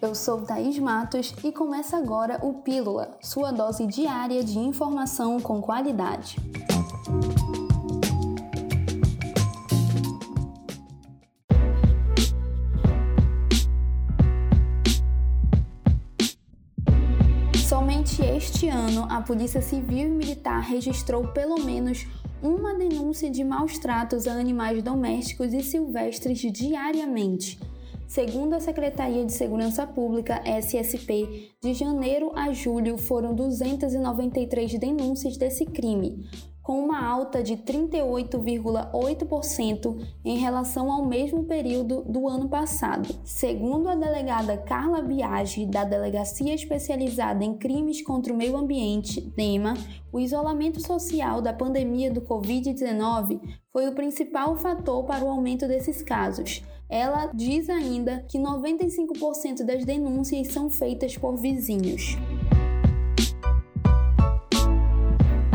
Eu sou Thaís Matos e começa agora o Pílula, sua dose diária de informação com qualidade. Somente este ano, a Polícia Civil e Militar registrou pelo menos uma denúncia de maus tratos a animais domésticos e silvestres diariamente. Segundo a Secretaria de Segurança Pública, SSP, de janeiro a julho foram 293 denúncias desse crime, com uma alta de 38,8% em relação ao mesmo período do ano passado. Segundo a delegada Carla Biagi, da Delegacia Especializada em Crimes contra o Meio Ambiente, DEMA, o isolamento social da pandemia do Covid-19 foi o principal fator para o aumento desses casos. Ela diz ainda que 95% das denúncias são feitas por vizinhos.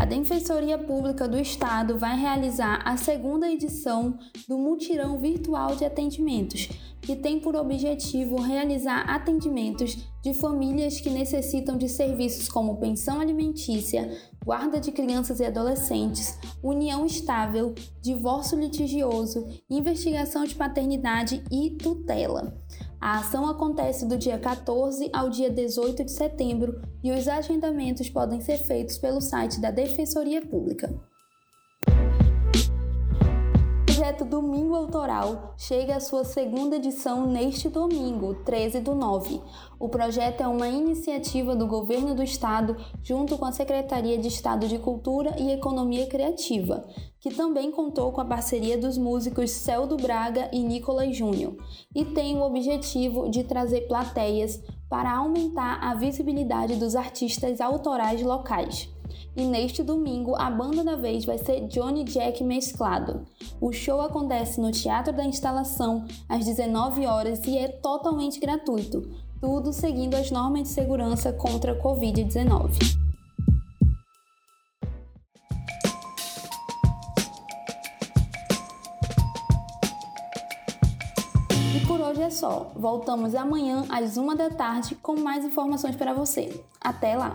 Defensoria Pública do Estado vai realizar a segunda edição do Mutirão Virtual de Atendimentos, que tem por objetivo realizar atendimentos de famílias que necessitam de serviços como pensão alimentícia, guarda de crianças e adolescentes, união estável, divórcio litigioso, investigação de paternidade e tutela. A ação acontece do dia 14 ao dia 18 de setembro e os agendamentos podem ser feitos pelo site da Defensoria Pública. O projeto Domingo Autoral chega à sua segunda edição neste domingo, 13 do 9. O projeto é uma iniciativa do Governo do Estado junto com a Secretaria de Estado de Cultura e Economia Criativa, que também contou com a parceria dos músicos Celdo Braga e Nicolas Júnior, e tem o objetivo de trazer plateias para aumentar a visibilidade dos artistas autorais locais. E neste domingo, a banda da vez vai ser Johnny Jack mesclado. O show acontece no Teatro da Instalação às 19 horas e é totalmente gratuito, tudo seguindo as normas de segurança contra a Covid-19. Hoje é só. Voltamos amanhã às uma da tarde com mais informações para você. Até lá!